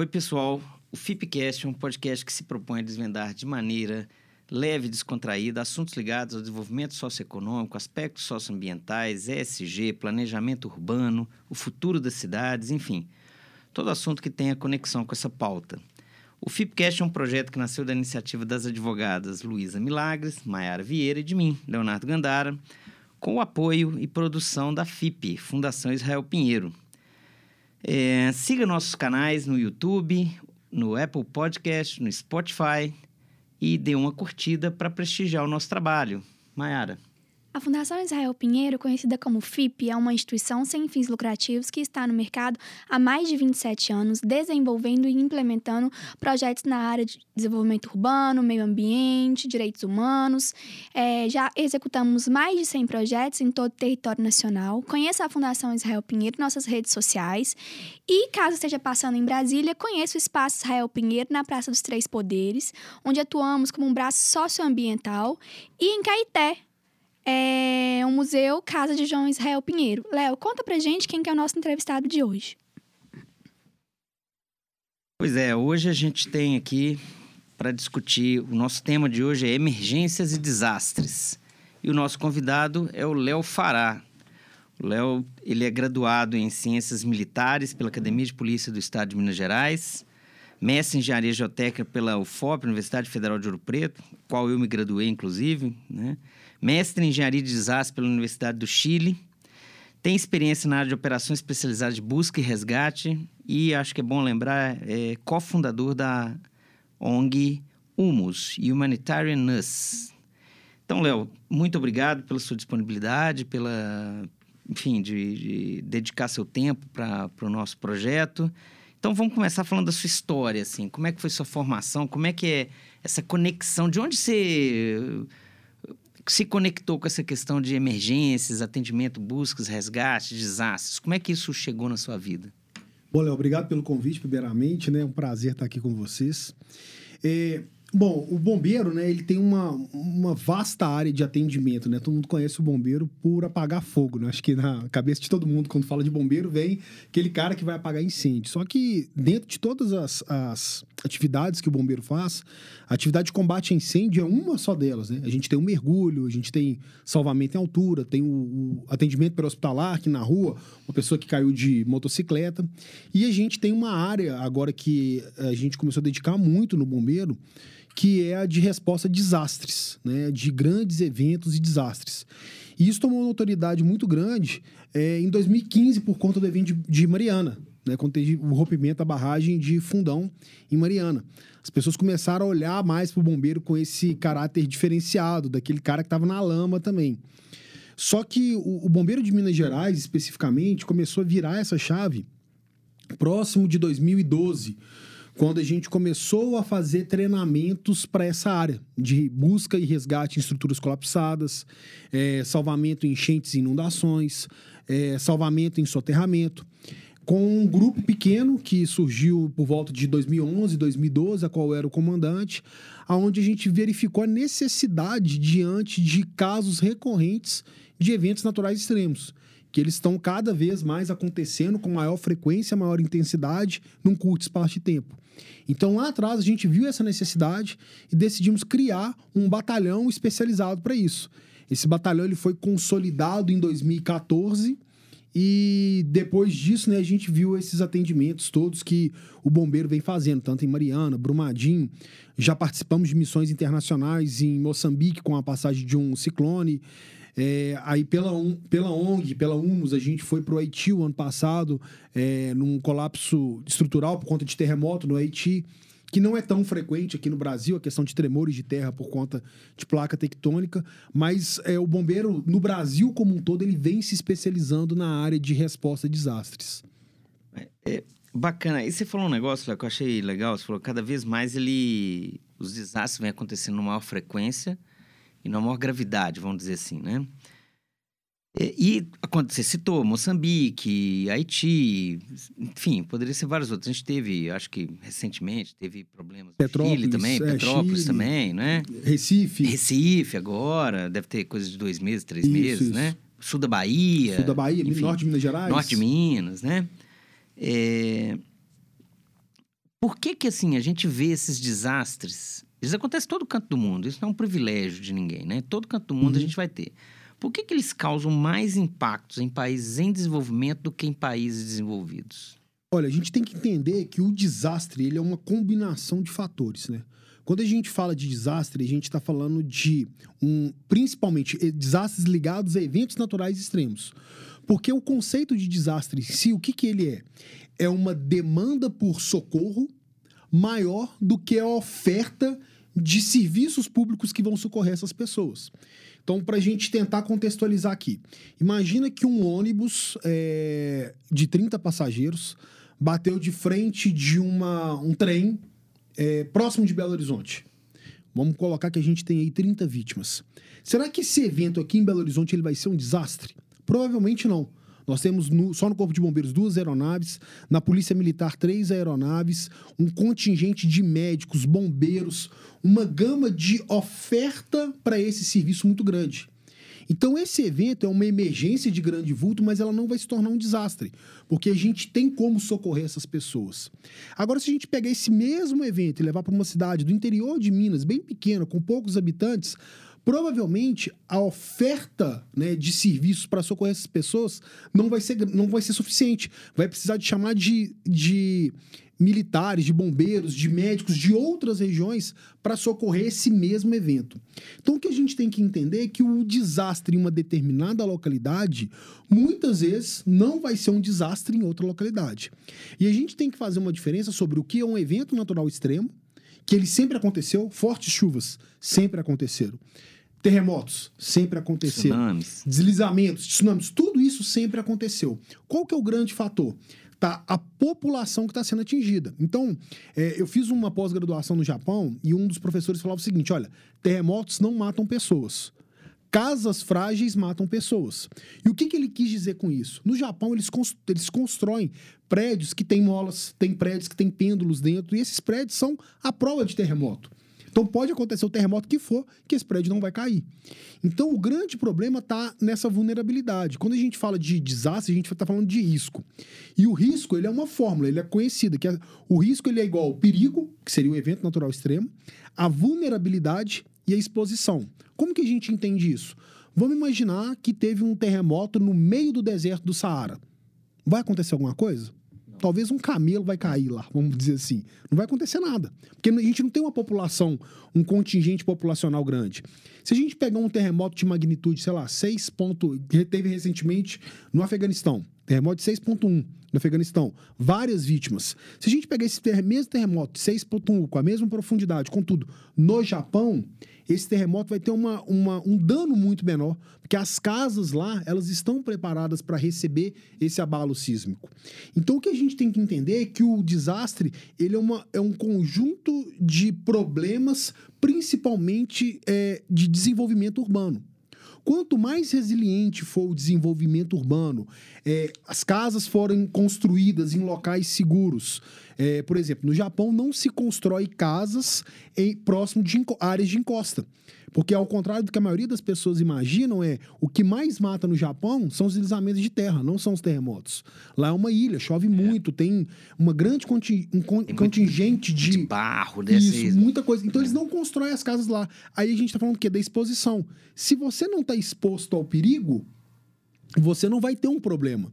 Oi, pessoal. O FIPcast é um podcast que se propõe a desvendar de maneira leve e descontraída assuntos ligados ao desenvolvimento socioeconômico, aspectos socioambientais, ESG, planejamento urbano, o futuro das cidades, enfim, todo assunto que tenha conexão com essa pauta. O FIPcast é um projeto que nasceu da iniciativa das advogadas Luísa Milagres, Maiara Vieira e de mim, Leonardo Gandara, com o apoio e produção da FIP, Fundação Israel Pinheiro. É, siga nossos canais no YouTube, no Apple Podcast, no Spotify e dê uma curtida para prestigiar o nosso trabalho. Maiara. A Fundação Israel Pinheiro, conhecida como FIP, é uma instituição sem fins lucrativos que está no mercado há mais de 27 anos, desenvolvendo e implementando projetos na área de desenvolvimento urbano, meio ambiente, direitos humanos. É, já executamos mais de 100 projetos em todo o território nacional. Conheça a Fundação Israel Pinheiro nossas redes sociais. E, caso esteja passando em Brasília, conheça o Espaço Israel Pinheiro na Praça dos Três Poderes, onde atuamos como um braço socioambiental, e em Caeté, é o Museu Casa de João Israel Pinheiro. Léo, conta pra gente quem que é o nosso entrevistado de hoje. Pois é, hoje a gente tem aqui para discutir, o nosso tema de hoje é emergências e desastres. E o nosso convidado é o Léo Fará. O Léo, ele é graduado em Ciências Militares pela Academia de Polícia do Estado de Minas Gerais, mestre em Engenharia Geotécnica pela UFOP, Universidade Federal de Ouro Preto, qual eu me graduei, inclusive, né? Mestre em engenharia de desastre pela Universidade do Chile, tem experiência na área de operações especializadas de busca e resgate e acho que é bom lembrar, é cofundador da ONG Humus, Humanitarian Nurse. Então, Léo, muito obrigado pela sua disponibilidade, pela, enfim, de, de dedicar seu tempo para o nosso projeto. Então, vamos começar falando da sua história, assim, como é que foi sua formação, como é que é essa conexão, de onde você se conectou com essa questão de emergências, atendimento, buscas, resgates, desastres? Como é que isso chegou na sua vida? Bom, Léo, obrigado pelo convite, primeiramente, né? É um prazer estar aqui com vocês. É, Bom, o bombeiro, né, ele tem uma, uma vasta área de atendimento, né? Todo mundo conhece o bombeiro por apagar fogo, né? Acho que na cabeça de todo mundo, quando fala de bombeiro, vem aquele cara que vai apagar incêndio. Só que dentro de todas as, as atividades que o bombeiro faz, a atividade de combate a incêndio é uma só delas, né? A gente tem o mergulho, a gente tem salvamento em altura, tem o, o atendimento para hospitalar aqui na rua, uma pessoa que caiu de motocicleta. E a gente tem uma área agora que a gente começou a dedicar muito no bombeiro, que é a de resposta a desastres, né? de grandes eventos e desastres. E isso tomou uma autoridade muito grande é, em 2015 por conta do evento de, de Mariana, né? quando teve o rompimento da barragem de Fundão em Mariana. As pessoas começaram a olhar mais para o bombeiro com esse caráter diferenciado, daquele cara que estava na lama também. Só que o, o bombeiro de Minas Gerais, especificamente, começou a virar essa chave próximo de 2012 quando a gente começou a fazer treinamentos para essa área de busca e resgate em estruturas colapsadas, é, salvamento em enchentes e inundações, é, salvamento em soterramento com um grupo pequeno que surgiu por volta de 2011, 2012, a qual era o comandante, aonde a gente verificou a necessidade diante de casos recorrentes de eventos naturais extremos, que eles estão cada vez mais acontecendo com maior frequência, maior intensidade, num curto espaço de tempo. Então lá atrás a gente viu essa necessidade e decidimos criar um batalhão especializado para isso. Esse batalhão ele foi consolidado em 2014 e depois disso, né, a gente viu esses atendimentos todos que o bombeiro vem fazendo, tanto em Mariana, Brumadinho. Já participamos de missões internacionais em Moçambique com a passagem de um ciclone. É, aí pela, pela ONG, pela UNUS, a gente foi para o Haiti o ano passado, é, num colapso estrutural por conta de terremoto no Haiti, que não é tão frequente aqui no Brasil, a questão de tremores de terra por conta de placa tectônica, mas é, o bombeiro, no Brasil como um todo, ele vem se especializando na área de resposta a desastres. É, é bacana. E você falou um negócio que eu achei legal, você falou cada vez mais ele... os desastres vêm acontecendo com maior frequência, e na maior gravidade, vamos dizer assim, né? E, e você citou Moçambique, Haiti, enfim, poderia ser vários outros. A gente teve, acho que recentemente, teve problemas Petrópolis, Chile também, é, Petrópolis Chile, também, né? Recife. Recife agora, deve ter coisa de dois meses, três isso, meses, isso. né? Sul da Bahia. Sul da Bahia, enfim, norte de Minas Gerais. Norte de Minas, né? É... Por que que, assim, a gente vê esses desastres? Eles acontecem em todo canto do mundo. Isso não é um privilégio de ninguém, né? Todo canto do mundo a Uhum. gente vai ter. Por que que eles causam mais impactos em países em desenvolvimento do que em países desenvolvidos? Olha, a gente tem que entender que o desastre ele é uma combinação de fatores, né? Quando a gente fala de desastre, a gente está falando de um, principalmente eh, desastres ligados a eventos naturais extremos. Porque o conceito de desastre em si, o que, que ele é? É uma demanda por socorro maior do que a oferta de serviços públicos que vão socorrer essas pessoas. Então, para a gente tentar contextualizar aqui, imagina que um ônibus eh, de 30 passageiros bateu de frente de uma, um trem eh, próximo de Belo Horizonte. Vamos colocar que a gente tem aí 30 vítimas. Será que esse evento aqui em Belo Horizonte ele vai ser um desastre? Provavelmente não. Nós temos no- só no Corpo de Bombeiros duas aeronaves, na Polícia Militar três aeronaves, um contingente de médicos, bombeiros, uma gama de oferta para esse serviço muito grande. Então, esse evento é uma emergência de grande vulto, mas ela não vai se tornar um desastre, porque a gente tem como socorrer essas pessoas. Agora, se a gente pegar esse mesmo evento e levar para uma cidade do interior de Minas, bem pequena, com poucos habitantes, provavelmente a oferta né, de serviços para socorrer essas pessoas não vai ser, não vai ser suficiente. Vai precisar de chamar de, de militares, de bombeiros, de médicos de outras regiões para socorrer esse mesmo evento. Então, o que a gente tem que entender é que o desastre em uma determinada localidade, muitas vezes, não vai ser um desastre em outra localidade. E a gente tem que fazer uma diferença sobre o que é um evento natural extremo, que ele sempre aconteceu, fortes chuvas sempre aconteceram. Terremotos sempre aconteceram. Tsunamis. Deslizamentos, tsunamis, tudo isso sempre aconteceu. Qual que é o grande fator? Tá a população que está sendo atingida. Então, é, eu fiz uma pós-graduação no Japão e um dos professores falava o seguinte: olha, terremotos não matam pessoas. Casas frágeis matam pessoas. E o que, que ele quis dizer com isso? No Japão, eles, eles constroem prédios que têm molas, tem prédios que têm pêndulos dentro, e esses prédios são a prova de terremoto. Então pode acontecer o terremoto que for, que esse prédio não vai cair. Então o grande problema está nessa vulnerabilidade. Quando a gente fala de desastre, a gente está falando de risco. E o risco, ele é uma fórmula, ele é conhecida, que é- o risco ele é igual ao perigo, que seria o evento natural extremo, a vulnerabilidade e a exposição. Como que a gente entende isso? Vamos imaginar que teve um terremoto no meio do deserto do Saara. Vai acontecer alguma coisa? Talvez um camelo vai cair lá, vamos dizer assim. Não vai acontecer nada. Porque a gente não tem uma população, um contingente populacional grande. Se a gente pegar um terremoto de magnitude, sei lá, 6 ponto... que teve recentemente no Afeganistão. Terremoto de 6.1 no Afeganistão. Várias vítimas. Se a gente pegar esse ter- mesmo terremoto de 6.1 com a mesma profundidade, contudo, no Japão, esse terremoto vai ter uma, uma- um dano muito menor, porque as casas lá, elas estão preparadas para receber esse abalo sísmico. Então, o que a gente tem que entender é que o desastre, ele é, uma, é um conjunto de problemas, principalmente é, de desenvolvimento urbano. Quanto mais resiliente for o desenvolvimento urbano, é, as casas forem construídas em locais seguros. É, por exemplo, no Japão não se constrói casas em próximo de áreas de encosta. Porque, ao contrário do que a maioria das pessoas imaginam, é o que mais mata no Japão são os deslizamentos de terra, não são os terremotos. Lá é uma ilha, chove muito, tem uma grande conti- um con- Tem muito contingente De de, barro, desse. isso, muita coisa. Então eles não constroem as casas lá. Aí a gente tá falando o quê? Da exposição. Se você não tá exposto ao perigo, você não vai ter um problema.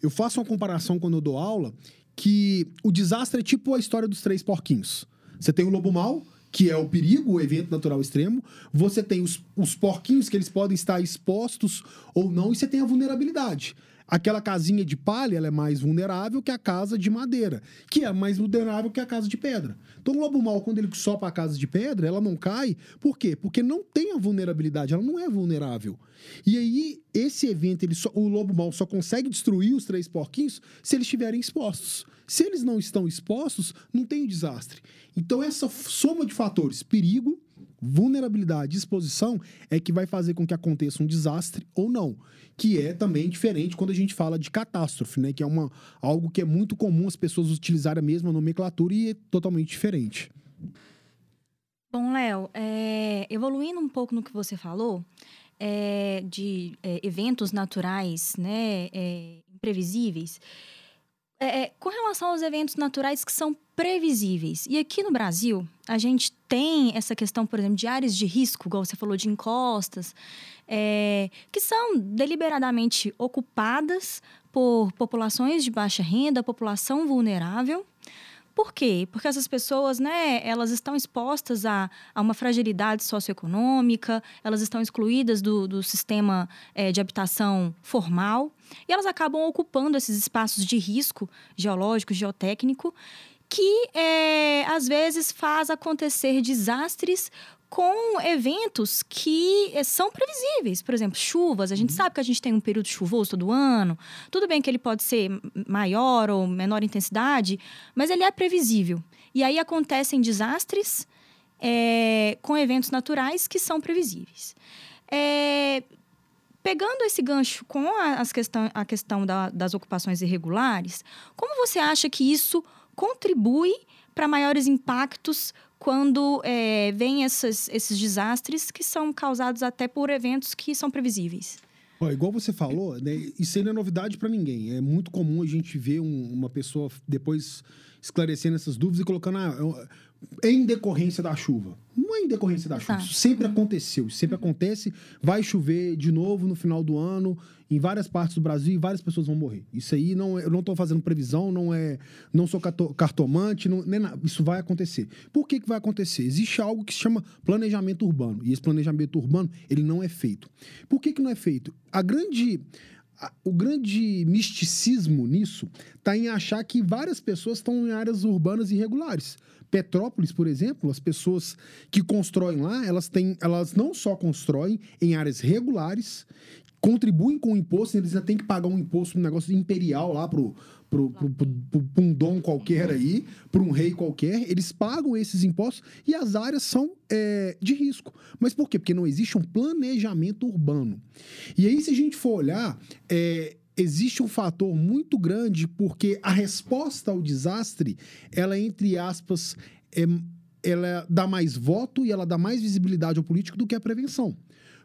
Eu faço uma comparação quando eu dou aula que o desastre é tipo a história dos três porquinhos. Você tem o lobo mau, que é o perigo, o evento natural extremo. Você tem os, os porquinhos que eles podem estar expostos ou não, e você tem a vulnerabilidade. Aquela casinha de palha ela é mais vulnerável que a casa de madeira, que é mais vulnerável que a casa de pedra. Então, o lobo mau, quando ele sopa a casa de pedra, ela não cai. Por quê? Porque não tem a vulnerabilidade, ela não é vulnerável. E aí, esse evento, ele só- o lobo mau só consegue destruir os três porquinhos se eles estiverem expostos. Se eles não estão expostos, não tem desastre. Então, essa soma de fatores, perigo, vulnerabilidade e exposição, é que vai fazer com que aconteça um desastre ou não. Que é também diferente quando a gente fala de catástrofe, né? Que é uma, algo que é muito comum as pessoas utilizarem a mesma nomenclatura e é totalmente diferente. Bom, Léo, é, evoluindo um pouco no que você falou, é, de é, eventos naturais, né, é, imprevisíveis, é, é, com relação aos eventos naturais que são previsíveis. E aqui no Brasil, a gente tem essa questão, por exemplo, de áreas de risco, igual você falou, de encostas, é, que são deliberadamente ocupadas por populações de baixa renda, população vulnerável. Por quê? Porque essas pessoas, né, elas estão expostas a, a uma fragilidade socioeconômica, elas estão excluídas do, do sistema é, de habitação formal e elas acabam ocupando esses espaços de risco geológico, geotécnico, que é, às vezes faz acontecer desastres com eventos que eh, são previsíveis. Por exemplo, chuvas. A gente uhum. sabe que a gente tem um período chuvoso todo ano. Tudo bem que ele pode ser maior ou menor intensidade, mas ele é previsível. E aí acontecem desastres é, com eventos naturais que são previsíveis. É, pegando esse gancho com a, as questão, a questão da, das ocupações irregulares, como você acha que isso contribui para maiores impactos quando é, vem esses, desastres que são causados até por eventos que são previsíveis. Igual você falou, né, isso aí não é novidade para ninguém. É muito comum a gente ver um, uma pessoa depois esclarecendo essas dúvidas e colocando ah, em decorrência da chuva. Não é em decorrência da chuva. Tá. Isso sempre aconteceu. Sempre acontece. Vai chover de novo no final do ano, em várias partes do Brasil, e várias pessoas vão morrer. Isso aí não é, eu não estou fazendo previsão, não é, não sou cartomante, não, nem nada. Isso vai acontecer. Por que, que vai acontecer? Existe algo que se chama planejamento urbano. E esse planejamento urbano, ele não é feito. Por que, que não é feito? A grande o grande misticismo nisso está em achar que várias pessoas estão em áreas urbanas irregulares. Petrópolis, por exemplo, as pessoas que constroem lá, elas têm, elas não só constroem em áreas regulares, contribuem com o imposto, eles já têm que pagar um imposto, um negócio imperial lá pro, pro um dom qualquer aí, para um rei qualquer, eles pagam esses impostos e as áreas são é, de risco. Mas por quê? Porque não existe um planejamento urbano. E aí, se a gente for olhar, é, existe um fator muito grande porque a resposta ao desastre, ela, entre aspas, é, ela dá mais voto e ela dá mais visibilidade ao político do que a prevenção.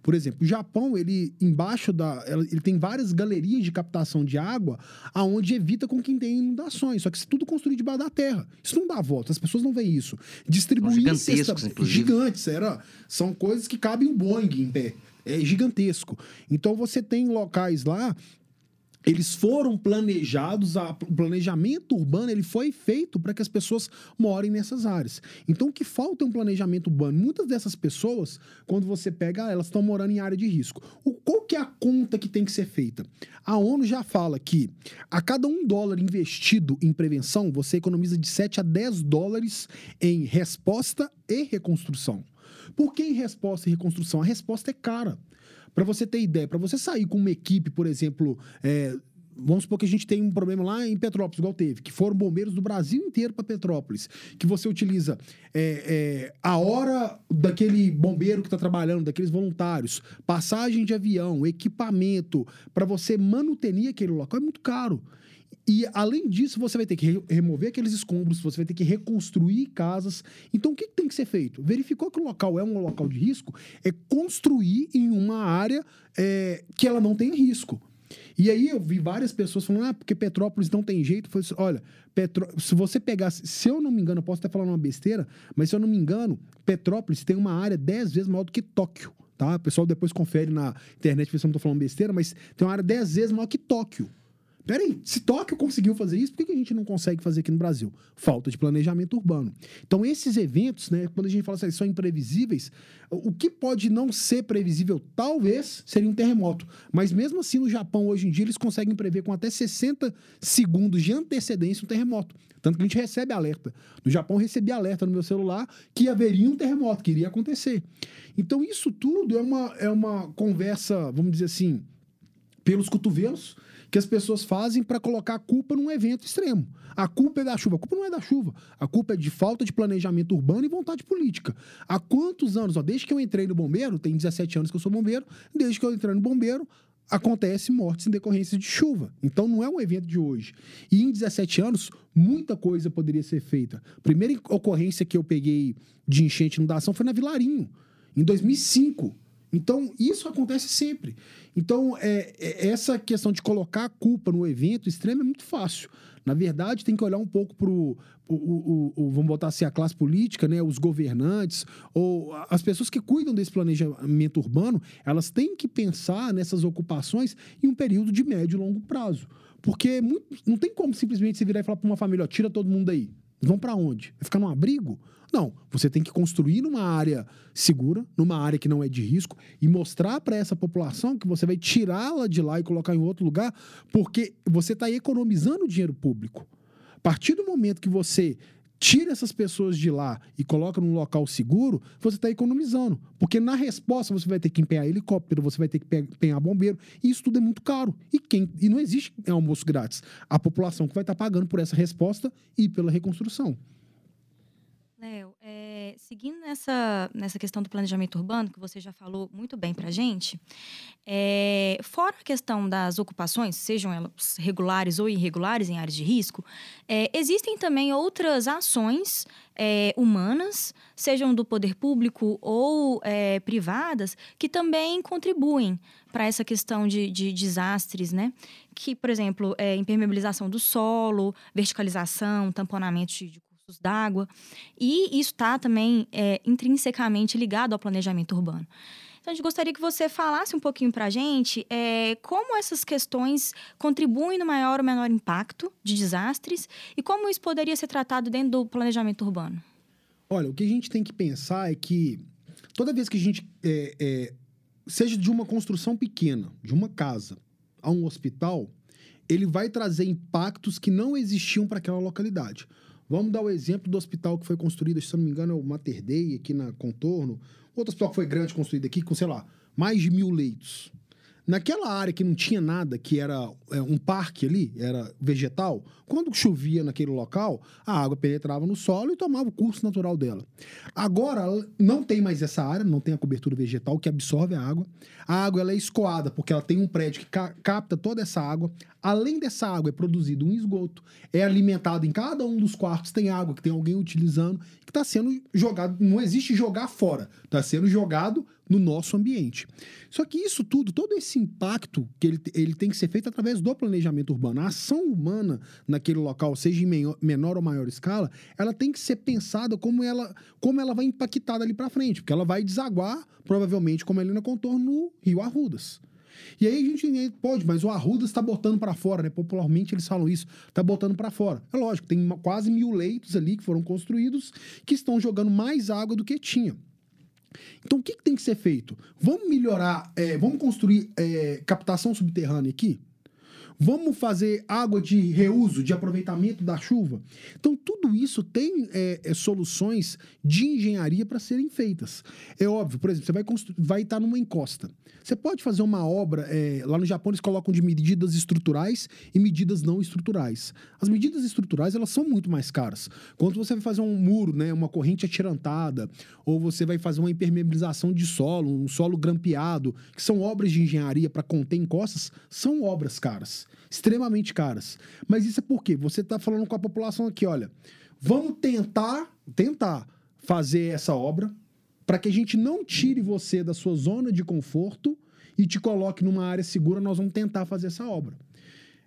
Por exemplo, o Japão, ele embaixo da. Ele tem várias galerias de captação de água aonde evita com quem tem inundações. Só que isso é tudo construído debaixo da terra. Isso não dá volta, as pessoas não veem isso. Distribuir gigantescos, cesta, gigantes, era, são coisas que cabem um Boeing em pé. É gigantesco. Então você tem locais lá eles foram planejados, o planejamento urbano ele foi feito para que as pessoas morem nessas áreas. Então, o que falta é um planejamento urbano. Muitas dessas pessoas, quando você pega, elas estão morando em área de risco. O, qual que é a conta que tem que ser feita? A ONU já fala que a cada um dólar investido em prevenção, você economiza de 7 a 10 dólares em resposta e reconstrução. Por que em resposta e reconstrução? A resposta é cara. Para você ter ideia, para você sair com uma equipe, por exemplo, é, vamos supor que a gente tem um problema lá em Petrópolis, igual teve, que foram bombeiros do Brasil inteiro para Petrópolis, que você utiliza é, é, a hora daquele bombeiro que está trabalhando, daqueles voluntários, passagem de avião, equipamento, para você manutenir aquele local é muito caro. E, além disso, você vai ter que re remover aqueles escombros, você vai ter que reconstruir casas. Então, o que, que tem que ser feito? Verificou que o local é um local de risco, é construir em uma área é, que ela não tem risco. E aí eu vi várias pessoas falando, ah, porque Petrópolis não tem jeito. falei assim, olha, Petró... se você pegar, se eu não me engano, eu posso até falar uma besteira, mas se eu não me engano, Petrópolis tem uma área dez vezes maior do que Tóquio, tá? O pessoal depois confere na internet, se eu não estou falando besteira, mas tem uma área dez vezes maior que Tóquio. Peraí, se Tóquio conseguiu fazer isso, por que a gente não consegue fazer aqui no Brasil? Falta de planejamento urbano. Então, esses eventos, né, quando a gente fala assim, são imprevisíveis, o que pode não ser previsível, talvez, seria um terremoto. Mas mesmo assim, no Japão, hoje em dia, eles conseguem prever com até 60 segundos de antecedência um terremoto. Tanto que a gente recebe alerta. No Japão, eu recebi alerta no meu celular que haveria um terremoto, que iria acontecer. Então, isso tudo é uma, é uma conversa, vamos dizer assim, pelos cotovelos que as pessoas fazem para colocar a culpa num evento extremo. A culpa é da chuva. A culpa não é da chuva. A culpa é de falta de planejamento urbano e vontade política. Há quantos anos? Ó, desde que eu entrei no bombeiro, tem 17 anos que eu sou bombeiro, desde que eu entrei no bombeiro, acontece mortes em decorrência de chuva. Então não é um evento de hoje. E em 17 anos, muita coisa poderia ser feita. A primeira ocorrência que eu peguei de enchente inundação foi na Vilarinho, em 2005. Então, isso acontece sempre. Então, é, é, essa questão de colocar a culpa no evento extremo é muito fácil. Na verdade, tem que olhar um pouco para o, vamos botar assim, a classe política, né, os governantes, ou as pessoas que cuidam desse planejamento urbano, elas têm que pensar nessas ocupações em um período de médio e longo prazo. Porque muito, não tem como simplesmente você virar e falar para uma família, ó, tira todo mundo aí. Vão para onde? Vai ficar num abrigo? Não, você tem que construir numa área segura, numa área que não é de risco e mostrar para essa população que você vai tirá-la de lá e colocar em outro lugar, porque você está economizando dinheiro público. A partir do momento que você tira essas pessoas de lá e coloca num local seguro, você está economizando. Porque na resposta você vai ter que empenhar helicóptero, você vai ter que empenhar bombeiro, e isso tudo é muito caro. E, quem, e não existe almoço grátis. A população que vai estar tá pagando por essa resposta e pela reconstrução. Léo, é, seguindo nessa, nessa questão do planejamento urbano, que você já falou muito bem para a gente, é, fora a questão das ocupações, sejam elas regulares ou irregulares em áreas de risco, é, existem também outras ações é, humanas, sejam do poder público ou é, privadas, que também contribuem para essa questão de, de, desastres, né? Que, por exemplo, impermeabilização do solo, verticalização, tamponamento de d'água. E isso está também é, intrinsecamente ligado ao planejamento urbano. Então, a gente gostaria que você falasse um pouquinho para a gente é, como essas questões contribuem no maior ou menor impacto de desastres e como isso poderia ser tratado dentro do planejamento urbano. Olha, o que a gente tem que pensar é que toda vez que a gente, é, é, seja de uma construção pequena, de uma casa, a um hospital, ele vai trazer impactos que não existiam para aquela localidade. Vamos dar o exemplo do hospital que foi construído, se não me engano, é o Mater Dei, aqui na Contorno. Outro hospital que foi grande, construído aqui, com, sei lá, mais de mil leitos. Naquela área que não tinha nada, que era é, um parque ali, era vegetal, quando chovia naquele local, a água penetrava no solo e tomava o curso natural dela. Agora, não tem mais essa área, não tem a cobertura vegetal que absorve a água. A água ela é escoada, porque ela tem um prédio que ca capta toda essa água. Além dessa água, é produzido um esgoto, é alimentado em cada um dos quartos, tem água que tem alguém utilizando, que está sendo jogado. Não existe jogar fora, está sendo jogado no nosso ambiente. Só que isso tudo, todo esse impacto que ele, ele tem que ser feito através do planejamento urbano. A ação humana naquele local, seja em menor ou maior escala, ela tem que ser pensada como ela, como ela vai impactar dali para frente, porque ela vai desaguar, provavelmente, como ali no contorno, no Rio Arrudas. E aí a gente pode, mas o Arrudas está botando para fora, né? Popularmente eles falam isso, está botando para fora. É lógico, tem quase mil leitos ali que foram construídos que estão jogando mais água do que tinha. Então, o que, que tem que ser feito? Vamos melhorar, é, vamos construir é, captação subterrânea aqui? Vamos fazer água de reuso, de aproveitamento da chuva? Então, tudo isso tem é, é, soluções de engenharia para serem feitas. É óbvio, por exemplo, você vai, vai estar numa encosta. Você pode fazer uma obra, é, lá no Japão eles colocam de medidas estruturais e medidas não estruturais. As medidas estruturais, elas são muito mais caras. Quando você vai fazer um muro, né, uma corrente atirantada, ou você vai fazer uma impermeabilização de solo, um solo grampeado, que são obras de engenharia para conter encostas, são obras caras extremamente caras. Mas isso é porque você está falando com a população aqui, olha, vamos tentar, tentar fazer essa obra para que a gente não tire você da sua zona de conforto e te coloque numa área segura, nós vamos tentar fazer essa obra.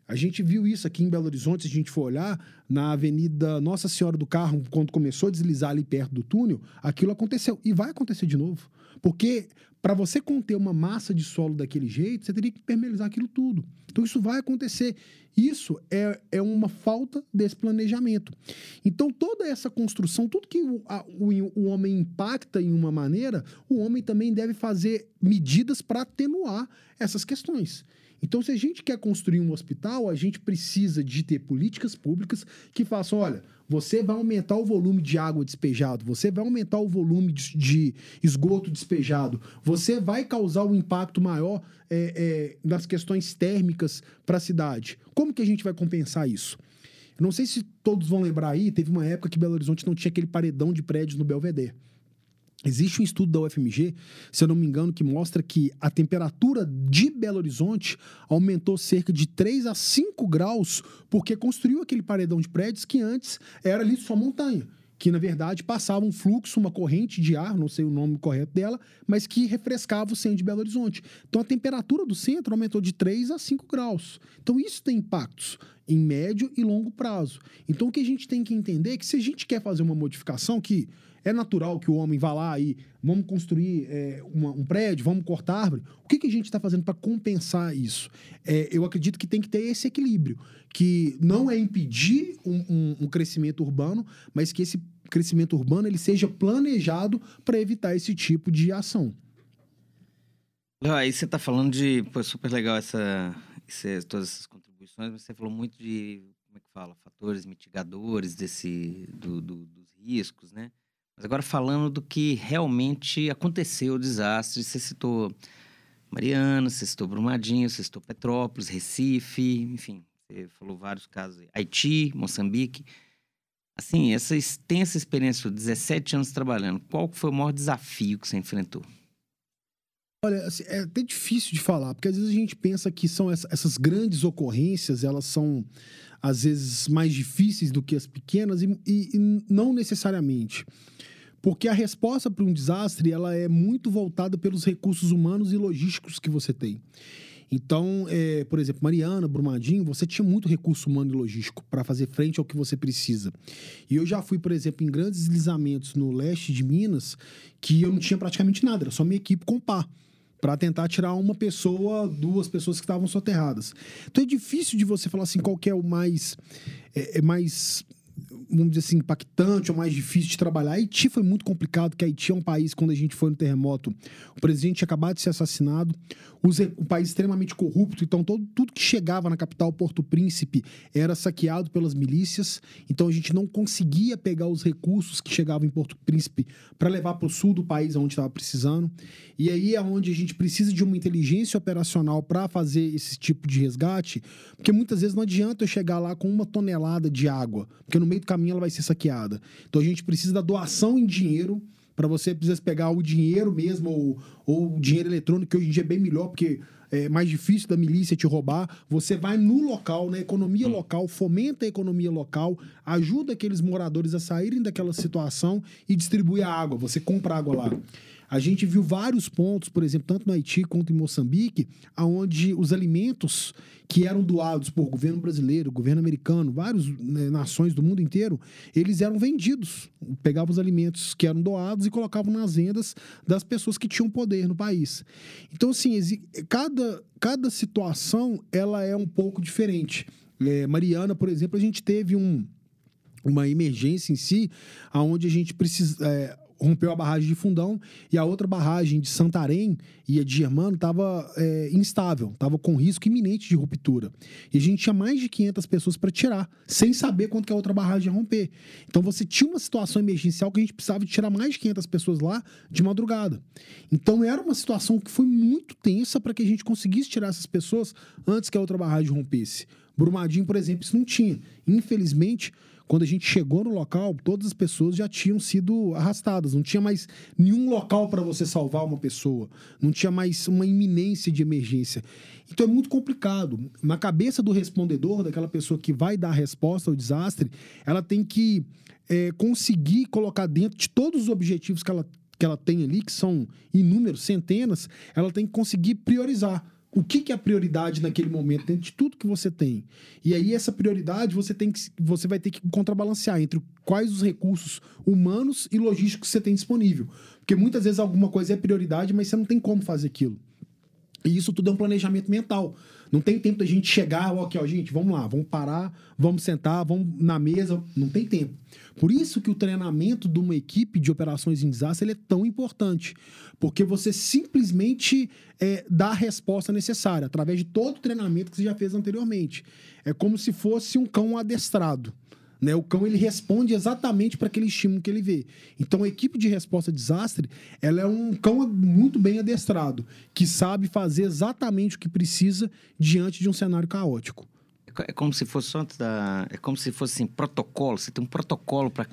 A gente viu isso aqui em Belo Horizonte, se a gente for olhar, na Avenida Nossa Senhora do Carmo, quando começou a deslizar ali perto do túnel, aquilo aconteceu. E vai acontecer de novo. Porque para você conter uma massa de solo daquele jeito, você teria que permeabilizar aquilo tudo. Então isso vai acontecer. Isso é, é uma falta desse planejamento. Então toda essa construção, tudo que o, a, o, o homem impacta em uma maneira, o homem também deve fazer medidas para atenuar essas questões. Então, se a gente quer construir um hospital, a gente precisa de ter políticas públicas que façam, olha, você vai aumentar o volume de água despejado, você vai aumentar o volume de, de esgoto despejado, você vai causar um impacto maior é, é, nas questões térmicas para a cidade. Como que a gente vai compensar isso? não sei se todos vão lembrar aí, teve uma época que Belo Horizonte não tinha aquele paredão de prédios no Belvedere. Existe um estudo da UFMG, se eu não me engano, que mostra que a temperatura de Belo Horizonte aumentou cerca de 3 a 5 graus porque construiu aquele paredão de prédios que antes era ali só montanha. que na verdade passava um fluxo, uma corrente de ar, não sei o nome correto dela, mas que refrescava o centro de Belo Horizonte. Então a temperatura do centro aumentou de 3 a 5 graus. Então isso tem impactos em médio e longo prazo. Então o que a gente tem que entender é que se a gente quer fazer uma modificação que é natural que o homem vá lá e vamos construir é, uma, um prédio, vamos cortar árvore. O que, que a gente está fazendo para compensar isso? É, eu acredito que tem que ter esse equilíbrio, que não é impedir um, um, um crescimento urbano, mas que esse crescimento urbano ele seja planejado para evitar esse tipo de ação. Aí você está falando de, pô, super legal essa, esse, todas essas contribuições, mas você falou muito de, como é que fala, fatores mitigadores desse, do, do, dos riscos, né? Mas agora falando do que realmente aconteceu, o desastre, você citou Mariana, você citou Brumadinho, você citou Petrópolis, Recife, enfim, você falou vários casos, Haiti, Moçambique. Assim, essa, essa experiência, 17 anos trabalhando, qual foi o maior desafio que você enfrentou? Olha, assim, é até difícil de falar, porque às vezes a gente pensa que são essa, essas grandes ocorrências, elas são às vezes mais difíceis do que as pequenas e, e, e não necessariamente. Porque a resposta para um desastre ela é muito voltada pelos recursos humanos e logísticos que você tem. Então, é, por exemplo, Mariana, Brumadinho, você tinha muito recurso humano e logístico para fazer frente ao que você precisa. E eu já fui, por exemplo, em grandes deslizamentos no leste de Minas, que eu não tinha praticamente nada, era só minha equipe com pá para tentar tirar uma pessoa, duas pessoas que estavam soterradas. Então é difícil de você falar assim qual é o mais é, é mais vamos dizer assim, impactante ou mais difícil de trabalhar. Haiti foi muito complicado, porque Haiti é um país, quando a gente foi no terremoto, o presidente tinha acabado de ser assassinado, um país extremamente corrupto, então todo, tudo que chegava na capital Porto Príncipe era saqueado pelas milícias, então a gente não conseguia pegar os recursos que chegavam em Porto Príncipe para levar para o sul do país onde estava precisando. E aí é onde a gente precisa de uma inteligência operacional para fazer esse tipo de resgate, porque muitas vezes não adianta eu chegar lá com uma tonelada de água, porque no meio do caminho ela vai ser saqueada. Então a gente precisa da doação em dinheiro para você precisa pegar o dinheiro mesmo ou, ou o dinheiro eletrônico, que hoje em dia é bem melhor, porque é mais difícil da milícia te roubar. Você vai no local, na economia hum. local, fomenta a economia local, ajuda aqueles moradores a saírem daquela situação e distribui a água. Você compra água lá. A gente viu vários pontos, por exemplo, tanto no Haiti quanto em Moçambique, aonde os alimentos que eram doados por governo brasileiro, governo americano, várias né, nações do mundo inteiro, eles eram vendidos. Pegavam os alimentos que eram doados e colocavam nas vendas das pessoas que tinham poder no país. Então, assim, cada, cada situação ela é um pouco diferente. É, Mariana, por exemplo, a gente teve um, uma emergência em si, aonde a gente precisa. É, rompeu a barragem de Fundão e a outra barragem de Santarém e a de Germano estava é, instável, estava com risco iminente de ruptura. E a gente tinha mais de 500 pessoas para tirar, sem saber quanto que a outra barragem ia romper. Então você tinha uma situação emergencial que a gente precisava de tirar mais de 500 pessoas lá de madrugada. Então era uma situação que foi muito tensa para que a gente conseguisse tirar essas pessoas antes que a outra barragem rompesse. Brumadinho, por exemplo, isso não tinha. Infelizmente, quando a gente chegou no local, todas as pessoas já tinham sido arrastadas. Não tinha mais nenhum local para você salvar uma pessoa. Não tinha mais uma iminência de emergência. Então é muito complicado. Na cabeça do respondedor, daquela pessoa que vai dar a resposta ao desastre, ela tem que é, conseguir colocar dentro de todos os objetivos que ela, que ela tem ali, que são inúmeros, centenas, ela tem que conseguir priorizar o que, que é a prioridade naquele momento, dentro de tudo que você tem. E aí, essa prioridade você, tem que, você vai ter que contrabalancear entre quais os recursos humanos e logísticos você tem disponível. Porque muitas vezes alguma coisa é prioridade, mas você não tem como fazer aquilo. E isso tudo é um planejamento mental. Não tem tempo da gente chegar, ok, ó, gente, vamos lá, vamos parar, vamos sentar, vamos na mesa. Não tem tempo. Por isso que o treinamento de uma equipe de operações em desastre é tão importante. Porque você simplesmente é, dá a resposta necessária, através de todo o treinamento que você já fez anteriormente. É como se fosse um cão adestrado. Né? O cão ele responde exatamente para aquele estímulo que ele vê. Então a equipe de resposta a desastre ela é um cão muito bem adestrado que sabe fazer exatamente o que precisa diante de um cenário caótico. É como se fosse antes da, é como se fosse assim, protocolo. Você tem um protocolo para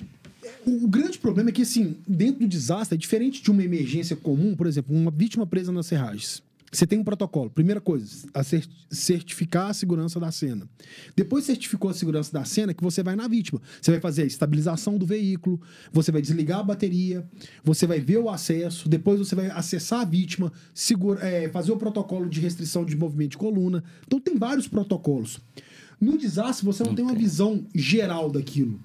o, o, grande problema é que, assim, dentro do desastre, é diferente de uma emergência comum, por exemplo, uma vítima presa nas serragens. Você tem um protocolo. Primeira coisa, certificar a segurança da cena. Depois certificou a segurança da cena, que você vai na vítima. Você vai fazer a estabilização do veículo, você vai desligar a bateria, você vai ver o acesso, depois você vai acessar a vítima, segura, é, fazer o protocolo de restrição de movimento de coluna. Então tem vários protocolos. No desastre, você não, não tem uma visão geral daquilo.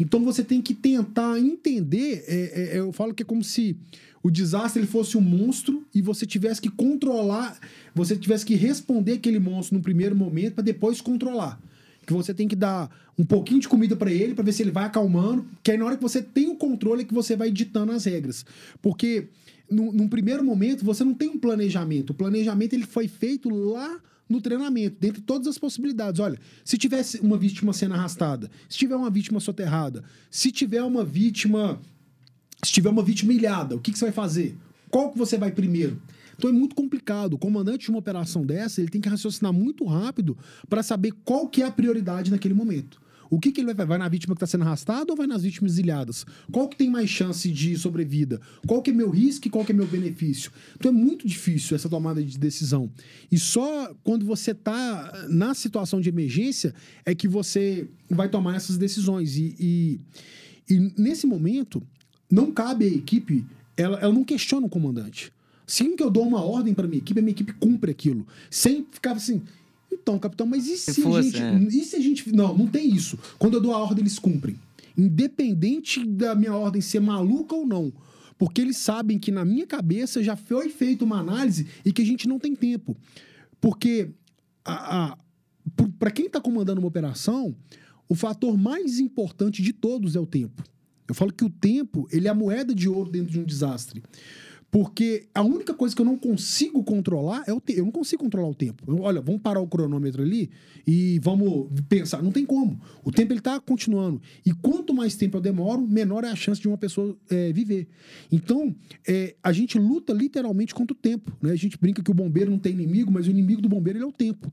Então você tem que tentar entender. É, é, eu falo que é como se o desastre ele fosse um monstro e você tivesse que controlar, você tivesse que responder aquele monstro no primeiro momento para depois controlar. Que você tem que dar um pouquinho de comida para ele para ver se ele vai acalmando, que aí na hora que você tem o controle é que você vai ditando as regras. Porque no, num primeiro momento você não tem um planejamento. O planejamento ele foi feito lá no treinamento, dentre todas as possibilidades. Olha, se tivesse uma vítima sendo arrastada, se tiver uma vítima soterrada, se tiver uma vítima se tiver uma vítima ilhada, o que, que você vai fazer? Qual que você vai primeiro? Então é muito complicado. O comandante de uma operação dessa, ele tem que raciocinar muito rápido para saber qual que é a prioridade naquele momento. O que, que ele vai Vai na vítima que está sendo arrastada ou vai nas vítimas ilhadas? Qual que tem mais chance de sobrevida? Qual que é meu risco e qual que é meu benefício? Então é muito difícil essa tomada de decisão. E só quando você está na situação de emergência é que você vai tomar essas decisões. E, e, e nesse momento, não cabe à equipe, ela, ela não questiona o comandante. Assim que eu dou uma ordem para minha equipe, a minha equipe cumpre aquilo. Sem ficar assim, então, capitão, mas e se, se fosse, a gente. É. E se a gente. Não, não tem isso. Quando eu dou a ordem, eles cumprem. Independente da minha ordem ser maluca ou não. Porque eles sabem que na minha cabeça já foi feita uma análise e que a gente não tem tempo. Porque para quem está comandando uma operação, o fator mais importante de todos é o tempo. Eu falo que o tempo, ele é a moeda de ouro dentro de um desastre. Porque a única coisa que eu não consigo controlar é o tempo. Eu não consigo controlar o tempo. Eu, olha, vamos parar o cronômetro ali e vamos pensar. Não tem como. O tempo ele está continuando. E quanto mais tempo eu demoro, menor é a chance de uma pessoa é, viver. Então, é, a gente luta literalmente contra o tempo. Né? A gente brinca que o bombeiro não tem inimigo, mas o inimigo do bombeiro é o tempo.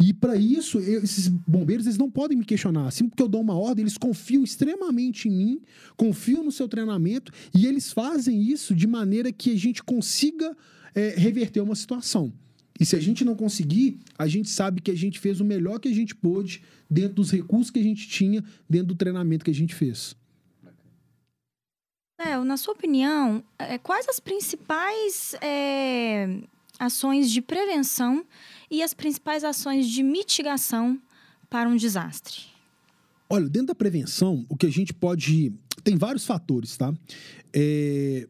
E para isso, eu, esses bombeiros eles não podem me questionar. Assim que eu dou uma ordem, eles confiam extremamente em mim, confiam no seu treinamento e eles fazem isso de maneira que a gente consiga é, reverter uma situação. E se a gente não conseguir, a gente sabe que a gente fez o melhor que a gente pôde dentro dos recursos que a gente tinha, dentro do treinamento que a gente fez. Léo, na sua opinião, é, quais as principais é, ações de prevenção e as principais ações de mitigação para um desastre? Olha, dentro da prevenção, o que a gente pode. Tem vários fatores, tá? É...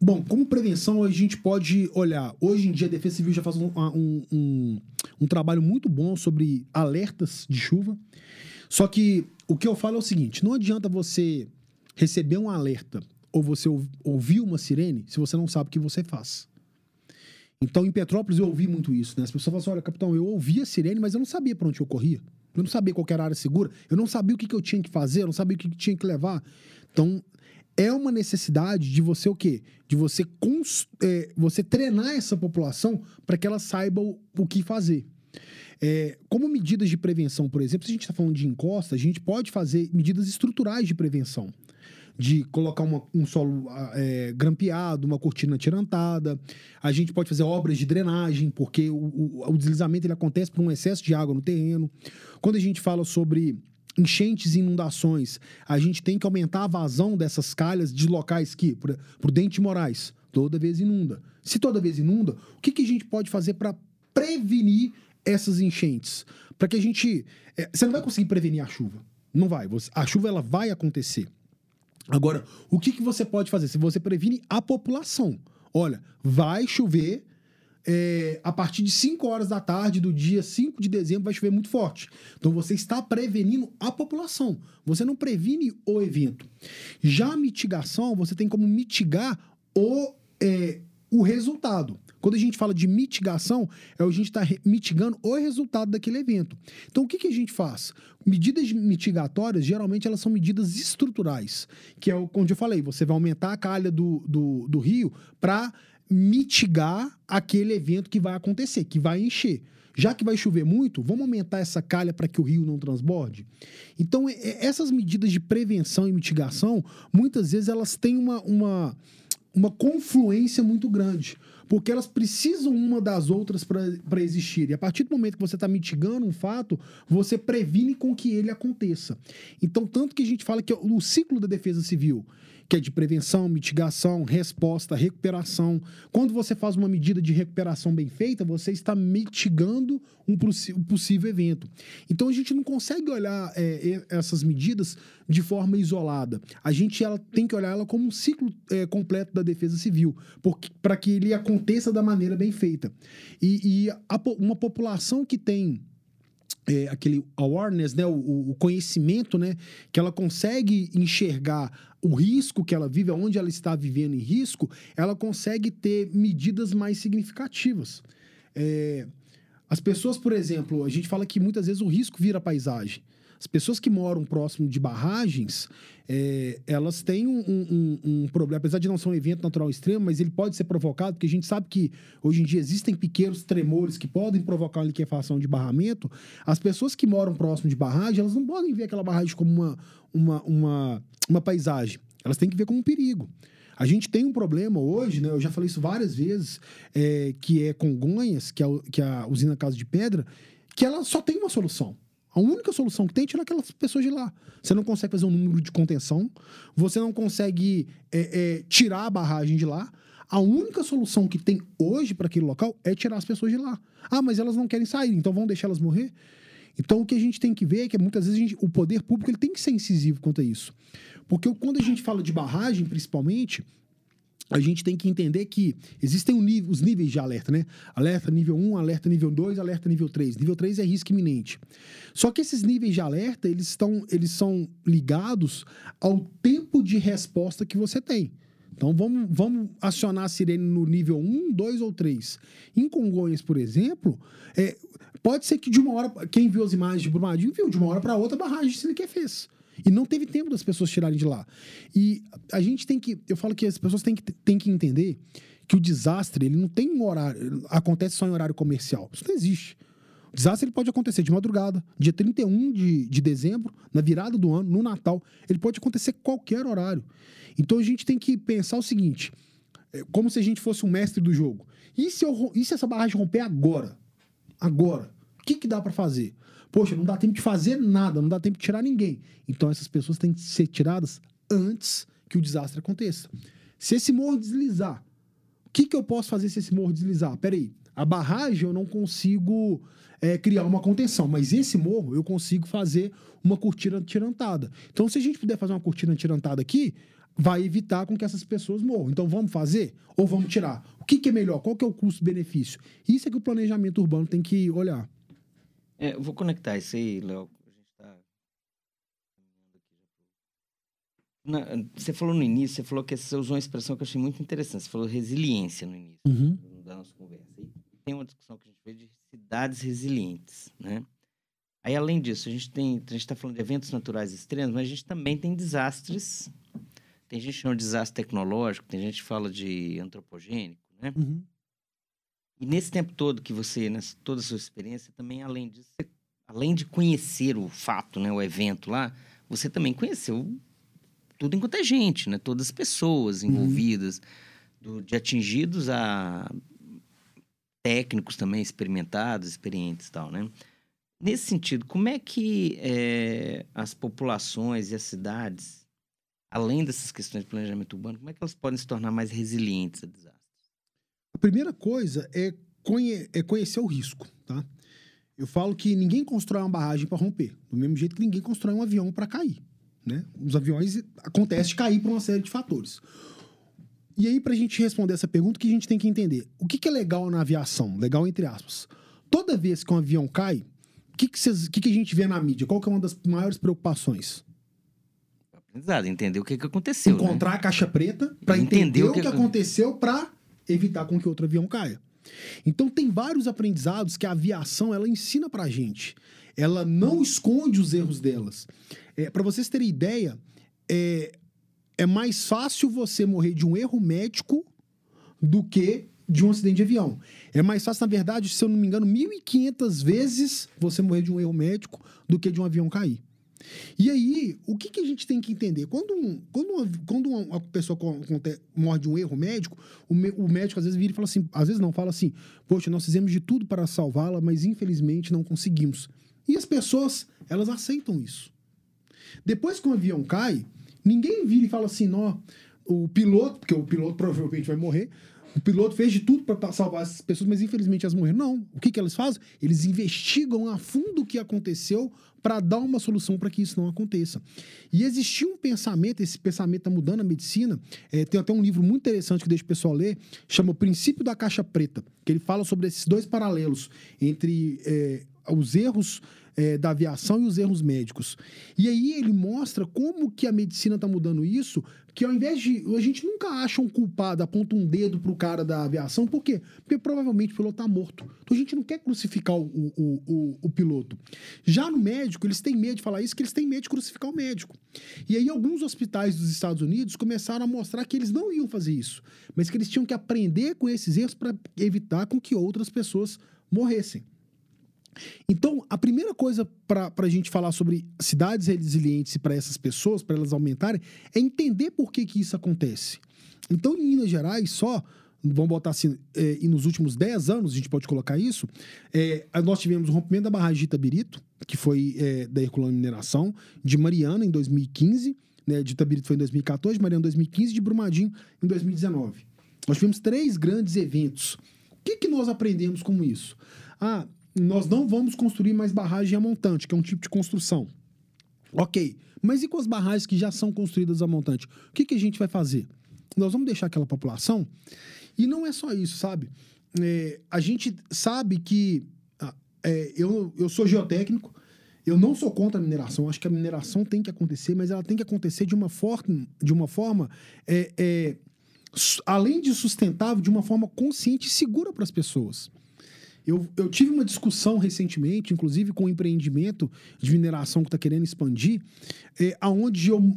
Bom, como prevenção, a gente pode olhar. Hoje em dia, a Defesa Civil já faz um, um, um, um trabalho muito bom sobre alertas de chuva. Só que o que eu falo é o seguinte: não adianta você receber um alerta ou você ouvir uma sirene se você não sabe o que você faz. Então, em Petrópolis, eu ouvi muito isso, né? As pessoas falam assim: olha, capitão, eu ouvia a sirene, mas eu não sabia para onde eu corria. Eu não sabia qual era a área segura. Eu não sabia o que, que eu tinha que fazer, eu não sabia o que, que tinha que levar. Então, é uma necessidade de você o quê? De você, é, você treinar essa população para que ela saiba o, o que fazer. É, como medidas de prevenção, por exemplo, se a gente está falando de encosta, a gente pode fazer medidas estruturais de prevenção de colocar uma, um solo é, grampeado, uma cortina tirantada. A gente pode fazer obras de drenagem, porque o, o, o deslizamento ele acontece por um excesso de água no terreno. Quando a gente fala sobre enchentes e inundações, a gente tem que aumentar a vazão dessas calhas de locais que, por, por Dente Moraes, toda vez inunda. Se toda vez inunda, o que, que a gente pode fazer para prevenir essas enchentes? Para que a gente. É, você não vai conseguir prevenir a chuva. Não vai. A chuva ela vai acontecer. Agora, o que, que você pode fazer? Se você previne a população. Olha, vai chover é, a partir de 5 horas da tarde do dia 5 de dezembro vai chover muito forte. Então você está prevenindo a população. Você não previne o evento. Já a mitigação, você tem como mitigar o, é, o resultado. Quando a gente fala de mitigação, é a gente está mitigando o resultado daquele evento. Então, o que, que a gente faz? Medidas mitigatórias, geralmente, elas são medidas estruturais, que é onde eu falei, você vai aumentar a calha do, do, do rio para mitigar aquele evento que vai acontecer, que vai encher. Já que vai chover muito, vamos aumentar essa calha para que o rio não transborde? Então, essas medidas de prevenção e mitigação, muitas vezes elas têm uma, uma, uma confluência muito grande. porque elas precisam uma das outras para existir. E a partir do momento que você está mitigando um fato, você previne com que ele aconteça. Então, tanto que a gente fala que o ciclo da defesa civil que é de prevenção, mitigação, resposta, recuperação. Quando você faz uma medida de recuperação bem feita, você está mitigando um possível evento. Então a gente não consegue olhar é, essas medidas de forma isolada. A gente ela, tem que olhar ela como um ciclo é, completo da defesa civil, para que ele aconteça da maneira bem feita. E, e a, uma população que tem é, aquele awareness, né, o, o, conhecimento, né, que ela consegue enxergar o risco que ela vive, onde ela está vivendo em risco, ela consegue ter medidas mais significativas. É, as pessoas, por exemplo, a gente fala que muitas vezes o risco vira paisagem. As pessoas que moram próximo de barragens, é, elas têm um, um, um, problema, apesar de não ser um evento natural extremo, mas ele pode ser provocado, porque a gente sabe que hoje em dia existem pequenos tremores que podem provocar uma liquefação de barramento. As pessoas que moram próximo de barragem, elas não podem ver aquela barragem como uma, uma, uma, uma paisagem. Elas têm que ver como um perigo. A gente tem um problema hoje, né? Eu já falei isso várias vezes, é, que é Congonhas, que é, que é a usina Casa de Pedra, que ela só tem uma solução a única solução que tem é tirar aquelas pessoas de lá. Você não consegue fazer um número de contenção, você não consegue é, é, tirar a barragem de lá. A única solução que tem hoje para aquele local é tirar as pessoas de lá. Ah, mas elas não querem sair, então vamos deixar elas morrer? Então o que a gente tem que ver é que muitas vezes gente, o poder público ele tem que ser incisivo quanto a isso. Porque quando a gente fala de barragem, principalmente, a gente tem que entender que existem os níveis de alerta, né? Alerta nível 1, alerta nível 2, alerta nível 3. Nível 3 é risco iminente. Só que esses níveis de alerta, eles, estão, eles são ligados ao tempo de resposta que você tem. Então vamos, vamos acionar a sirene no nível 1, 2 ou 3. Em Congonhas, por exemplo, é, pode ser que de uma hora. Quem viu as imagens de Brumadinho viu, de uma hora para outra a barragem se que fez. E não teve tempo das pessoas tirarem de lá. E a gente tem que. Eu falo que as pessoas têm que, têm que entender que o desastre ele não tem um horário. Acontece só em horário comercial. Isso não existe. O desastre ele pode acontecer de madrugada, dia 31 de, de dezembro, na virada do ano, no Natal. Ele pode acontecer qualquer horário. Então a gente tem que pensar o seguinte: é como se a gente fosse um mestre do jogo. E se, eu, e se essa barragem romper agora? Agora? O que, que dá para fazer? Poxa, não dá tempo de fazer nada, não dá tempo de tirar ninguém. Então essas pessoas têm que ser tiradas antes que o desastre aconteça. Se esse morro deslizar, o que, que eu posso fazer se esse morro deslizar? Peraí, a barragem eu não consigo é, criar uma contenção, mas esse morro eu consigo fazer uma cortina tirantada. Então, se a gente puder fazer uma cortina tirantada aqui, vai evitar com que essas pessoas morram. Então, vamos fazer ou vamos tirar? O que, que é melhor? Qual que é o custo-benefício? Isso é que o planejamento urbano tem que olhar. É, vou conectar isso aí, Léo. Tá você falou no início, você falou que você usou uma expressão que eu achei muito interessante. Você falou resiliência no início uhum. da nossa conversa. E tem uma discussão que a gente fez de cidades resilientes, né? Aí, além disso, a gente tem, a gente está falando de eventos naturais extremos, mas a gente também tem desastres. Tem gente que chama de desastre tecnológico, tem gente que fala de antropogênico, né? Uhum. E nesse tempo todo que você, nessa toda a sua experiência, também além disso, você, além de conhecer o fato, né, o evento lá, você também conheceu tudo enquanto é gente, né? Todas as pessoas uhum. envolvidas, uhum. do, de atingidos a técnicos também experimentados, experientes e tal, né? Nesse sentido, como é que é, as populações e as cidades, além dessas questões de planejamento urbano, como é que elas podem se tornar mais resilientes a desastres? A primeira coisa é, conhe é conhecer o risco, tá? Eu falo que ninguém constrói uma barragem para romper, do mesmo jeito que ninguém constrói um avião para cair, né? Os aviões acontece de cair por uma série de fatores. E aí, para a gente responder essa pergunta, o que a gente tem que entender? O que, que é legal na aviação? Legal entre aspas. Toda vez que um avião cai, o que, que, cês, que, que a gente vê na mídia? Qual que é uma das maiores preocupações? Aprendizado, entender o que, que aconteceu. Né? Encontrar né? a caixa preta para entender, entender, o que, que aconteceu para evitar com que outro avião caia. Então tem vários aprendizados que a aviação ela ensina pra gente. Ela não esconde os erros delas. É, para vocês terem ideia, é, é mais fácil você morrer de um erro médico do que de um acidente de avião. É mais fácil, na verdade, se eu não me engano, 1.500 vezes você morrer de um erro médico do que de um avião cair. E aí, o que, que a gente tem que entender? Quando, um, quando, uma, quando uma pessoa morre de um erro médico, o, me, o, médico às vezes vira e fala assim, às vezes não, fala assim, poxa, nós fizemos de tudo para salvá-la, mas infelizmente não conseguimos. E as pessoas, elas aceitam isso. Depois que o avião cai, ninguém vira e fala assim, não, o piloto, porque o piloto provavelmente vai morrer, o piloto fez de tudo para salvar essas pessoas, mas infelizmente elas morreram. Não. O que, que elas fazem? Eles investigam a fundo o que aconteceu para dar uma solução para que isso não aconteça. E existia um pensamento, esse pensamento está mudando a medicina. É, tem até um livro muito interessante que deixa o pessoal ler, chama O Princípio da Caixa Preta, que ele fala sobre esses dois paralelos entre é, os erros é, da aviação e os erros médicos. E aí ele mostra como que a medicina está mudando isso, que ao invés de. A gente nunca acha um culpado, aponta um dedo pro cara da aviação, por quê? Porque provavelmente o piloto está morto. Então a gente não quer crucificar o, o, o, o, piloto. Já no médico, eles têm medo de falar isso, que eles têm medo de crucificar o médico. E aí alguns hospitais dos Estados Unidos começaram a mostrar que eles não iam fazer isso, mas que eles tinham que aprender com esses erros para evitar com que outras pessoas morressem. Então, a primeira coisa para a gente falar sobre cidades resilientes para essas pessoas, para elas aumentarem, é entender por que, que isso acontece. Então, em Minas Gerais, só, vamos botar assim, é, e nos últimos 10 anos, a gente pode colocar isso, é, nós tivemos o rompimento da barragem de Itabirito, que foi é, da Herculano Mineração, de Mariana, em 2015, né, de Itabirito foi em 2014, Mariana em 2015, de Brumadinho em 2019. Nós tivemos três grandes eventos. O que, que nós aprendemos com isso? Ah, nós não vamos construir mais barragem a montante, que é um tipo de construção. Ok, mas e com as barragens que já são construídas a montante? O que, que a gente vai fazer? Nós vamos deixar aquela população? E não é só isso, sabe? É, a gente sabe que ah, é, eu, eu sou geotécnico, eu não sou contra a mineração, acho que a mineração tem que acontecer, mas ela tem que acontecer de uma, forma, de uma forma é, é além de sustentável, de uma forma consciente e segura para as pessoas. Eu, eu tive uma discussão recentemente, inclusive com um empreendimento de mineração que está querendo expandir, é, aonde eu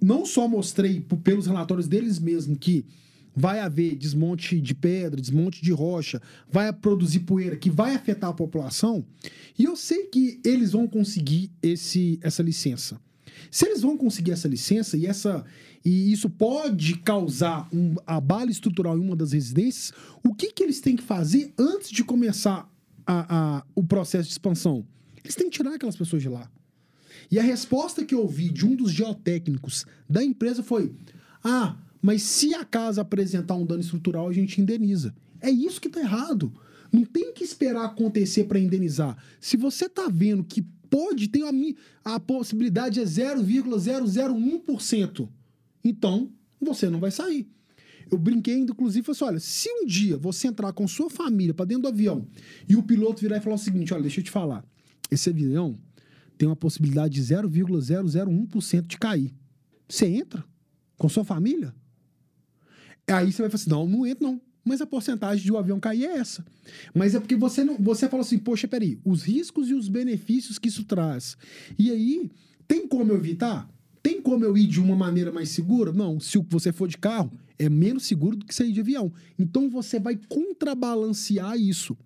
não só mostrei pelos relatórios deles mesmos que vai haver desmonte de pedra, desmonte de rocha, vai produzir poeira que vai afetar a população, e eu sei que eles vão conseguir esse, essa licença. Se eles vão conseguir essa licença e, essa, e isso pode causar um abalo estrutural em uma das residências, o que, que eles têm que fazer antes de começar a, a, o processo de expansão? Eles têm que tirar aquelas pessoas de lá. E a resposta que eu ouvi de um dos geotécnicos da empresa foi: Ah, mas se a casa apresentar um dano estrutural, a gente indeniza. É isso que está errado. Não tem que esperar acontecer para indenizar. Se você está vendo que pode, tem a, a possibilidade é 0,001%. Então, você não vai sair. Eu brinquei, inclusive, falei assim: olha, se um dia você entrar com sua família para dentro do avião e o piloto virar e falar o seguinte: olha, deixa eu te falar, esse avião tem uma possibilidade de 0,001% de cair. Você entra com sua família? Aí você vai falar assim: não, não entra não mas a porcentagem de um avião cair é essa. Mas é porque você não, você fala assim, poxa, peraí, os riscos e os benefícios que isso traz. E aí, tem como eu evitar? Tem como eu ir de uma maneira mais segura? Não. Se você for de carro, é menos seguro do que sair de avião. Então você vai contrabalancear isso.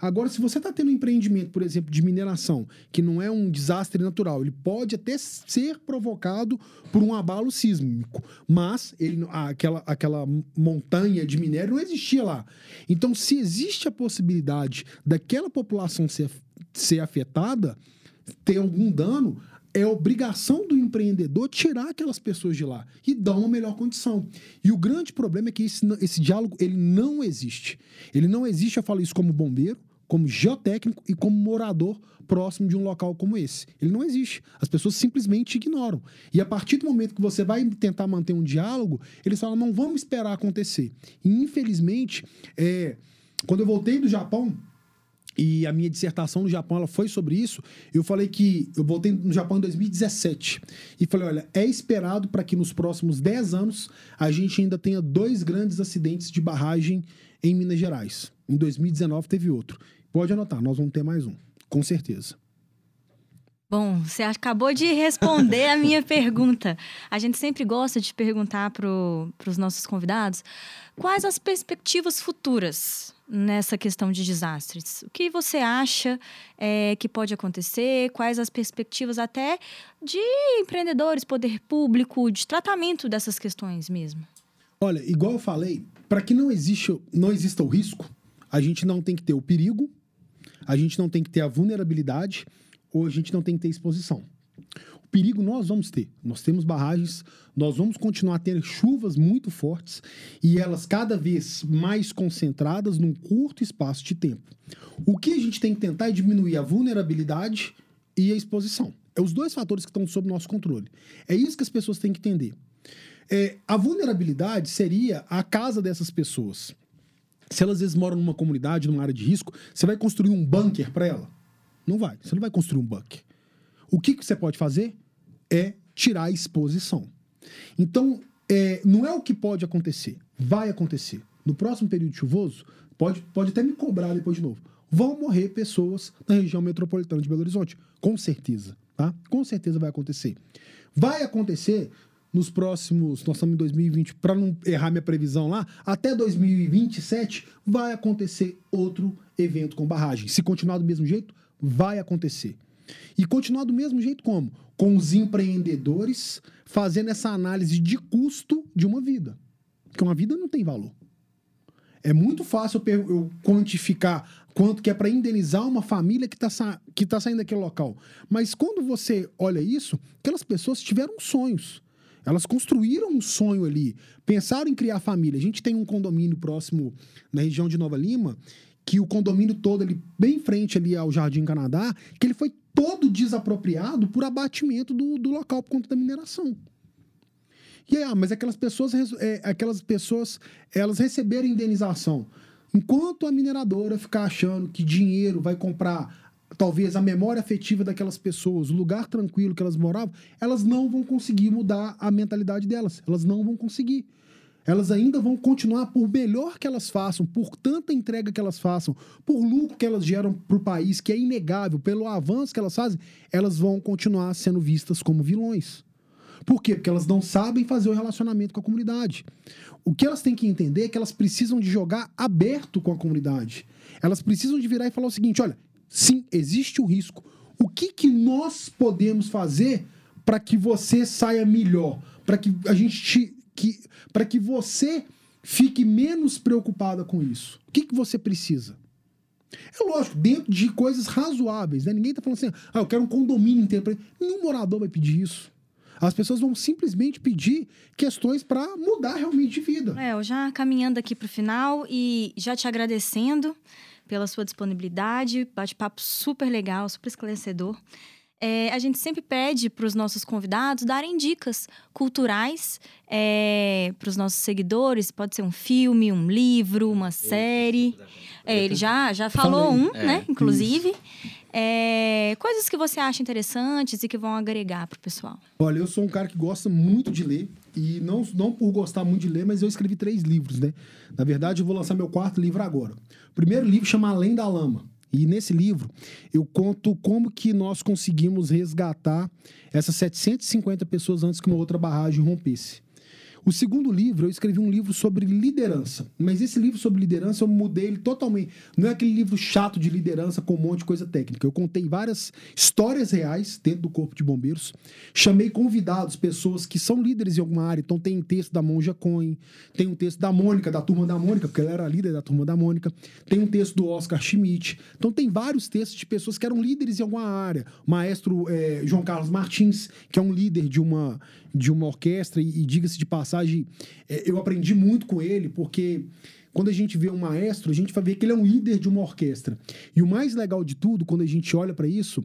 Agora, se você está tendo um empreendimento, por exemplo, de mineração, que não é um desastre natural, ele pode até ser provocado por um abalo sísmico, mas ele, aquela, aquela montanha de minério não existia lá. Então, se existe a possibilidade daquela população ser, ser afetada, ter algum dano, é obrigação do empreendedor tirar aquelas pessoas de lá e dar uma melhor condição. E o grande problema é que esse, esse diálogo ele não existe. Ele não existe, eu falo isso como bombeiro, como geotécnico e como morador próximo de um local como esse. Ele não existe. As pessoas simplesmente ignoram. E a partir do momento que você vai tentar manter um diálogo, eles falam, não vamos esperar acontecer. E infelizmente, é, quando eu voltei do Japão, e a minha dissertação no Japão ela foi sobre isso. Eu falei que eu voltei no Japão em 2017 e falei: olha, é esperado para que nos próximos 10 anos a gente ainda tenha dois grandes acidentes de barragem em Minas Gerais. Em 2019 teve outro. Pode anotar, nós vamos ter mais um, com certeza. Bom, você acabou de responder a minha pergunta. A gente sempre gosta de perguntar para os nossos convidados quais as perspectivas futuras nessa questão de desastres. O que você acha é, que pode acontecer? Quais as perspectivas até de empreendedores, poder público, de tratamento dessas questões mesmo? Olha, igual eu falei, para que não, não exista o risco, a gente não tem que ter o perigo, a gente não tem que ter a vulnerabilidade ou a gente não tem que ter exposição. O perigo nós vamos ter. Nós temos barragens, nós vamos continuar a ter chuvas muito fortes e elas cada vez mais concentradas num curto espaço de tempo. O que a gente tem que tentar é diminuir a vulnerabilidade e a exposição. É os dois fatores que estão sob nosso controle. É isso que as pessoas têm que entender. É, a vulnerabilidade seria a casa dessas pessoas. Se elas às vezes moram numa comunidade, numa área de risco, você vai construir um bunker para ela? Não vai. Você não vai construir um bunker. O que, que você pode fazer é tirar a exposição. Então, é, não é o que pode acontecer. Vai acontecer. No próximo período chuvoso, pode, pode até me cobrar depois de novo. Vão morrer pessoas na região metropolitana de Belo Horizonte. Com certeza. Tá? Com certeza vai acontecer. Vai acontecer nos próximos, nós estamos em 2020, para não errar minha previsão lá, até 2027 vai acontecer outro evento com barragem. Se continuar do mesmo jeito, vai acontecer. E continuar do mesmo jeito como? Com os empreendedores fazendo essa análise de custo de uma vida. Porque uma vida não tem valor. É muito fácil eu, quantificar quanto que é para indenizar uma família que está sa que tá saindo daquele local. Mas quando você olha isso, aquelas pessoas tiveram sonhos. Elas construíram um sonho ali, pensaram em criar família. A gente tem um condomínio próximo na região de Nova Lima, que o condomínio todo ali, bem em frente ali ao Jardim Canadá, que ele foi todo desapropriado por abatimento do, do local por conta da mineração. E ah, mas aquelas pessoas, é, aquelas pessoas, elas receberam indenização. Enquanto a mineradora ficar achando que dinheiro vai comprar talvez a memória afetiva daquelas pessoas, o lugar tranquilo que elas moravam, elas não vão conseguir mudar a mentalidade delas. Elas não vão conseguir. Elas ainda vão continuar, por melhor que elas façam, por tanta entrega que elas façam, por lucro que elas geram para o país, que é inegável, pelo avanço que elas fazem, elas vão continuar sendo vistas como vilões. Por quê? Porque elas não sabem fazer o relacionamento com a comunidade. O que elas têm que entender é que elas precisam de jogar aberto com a comunidade. Elas precisam de virar e falar o seguinte: olha, sim, existe o risco. O que, que nós podemos fazer para que você saia melhor? Para que a gente te, que, para que você fique menos preocupada com isso. O que, que você precisa? É lógico, dentro de coisas razoáveis, né? Ninguém está falando assim, ah, eu quero um condomínio inteiro. Nenhum morador vai pedir isso. As pessoas vão simplesmente pedir questões para mudar realmente de vida. É, eu já caminhando aqui para o final e já te agradecendo pela sua disponibilidade, bate-papo super legal, super esclarecedor. É, a gente sempre pede para os nossos convidados darem dicas culturais é, para os nossos seguidores. Pode ser um filme, um livro, uma série. É, ele já, já falou Falei. um, é, né? Inclusive. É, coisas que você acha interessantes e que vão agregar para o pessoal. Olha, eu sou um cara que gosta muito de ler. E não, não por gostar muito de ler, mas eu escrevi três livros, né? Na verdade, eu vou lançar meu quarto livro agora. O primeiro livro chama Além da Lama. E nesse livro eu conto como que nós conseguimos resgatar essas 750 pessoas antes que uma outra barragem rompesse. O segundo livro, eu escrevi um livro sobre liderança. Mas esse livro sobre liderança, eu mudei ele totalmente. Não é aquele livro chato de liderança com um monte de coisa técnica. Eu contei várias histórias reais dentro do Corpo de Bombeiros. Chamei convidados, pessoas que são líderes em alguma área. Então tem um texto da Monja Cohen, tem um texto da Mônica, da turma da Mônica, porque ela era líder da turma da Mônica. Tem um texto do Oscar Schmidt. Então tem vários textos de pessoas que eram líderes em alguma área. O maestro é, João Carlos Martins, que é um líder de uma, de uma orquestra, e, e diga-se de passagem, é, eu aprendi muito com ele, porque quando a gente vê um maestro, a gente vai ver que ele é um líder de uma orquestra. E o mais legal de tudo, quando a gente olha para isso,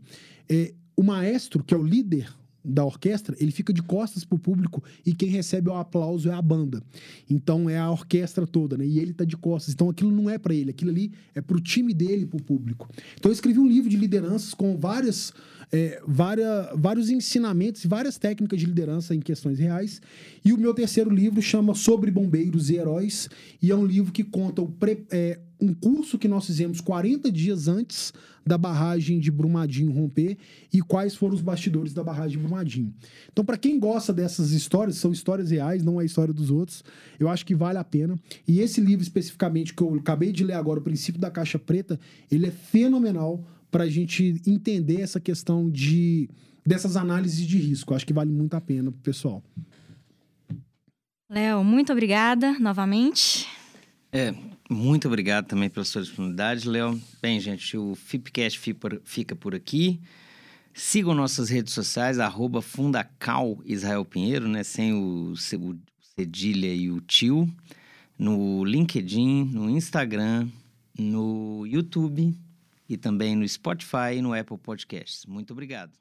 é o maestro, que é o líder da orquestra, ele fica de costas pro público e quem recebe o aplauso é a banda. Então é a orquestra toda, né? E ele tá de costas. Então aquilo não é para ele, aquilo ali é pro time dele, pro público. Então eu escrevi um livro de lideranças com várias é, várias, vários ensinamentos e várias técnicas de liderança em questões reais. E o meu terceiro livro chama Sobre Bombeiros e Heróis, e é um livro que conta o, pre, é, um curso que nós fizemos 40 dias antes da barragem de Brumadinho romper e quais foram os bastidores da barragem de Brumadinho. Então, para quem gosta dessas histórias, são histórias reais, não é a história dos outros, eu acho que vale a pena. E esse livro especificamente que eu acabei de ler agora, O Princípio da Caixa Preta, ele é fenomenal para a gente entender essa questão de dessas análises de risco. Acho que vale muito a pena pro pessoal. Léo, muito obrigada novamente. É, muito obrigado também pela sua disponibilidade, Léo. Bem, gente, o Fipcast fica por aqui. Sigam nossas redes sociais, arroba Fundacal Israel Pinheiro, né? Sem o, o cedilha e o tio. No LinkedIn, no Instagram, no YouTube e também no Spotify e no Apple Podcasts. Muito obrigado.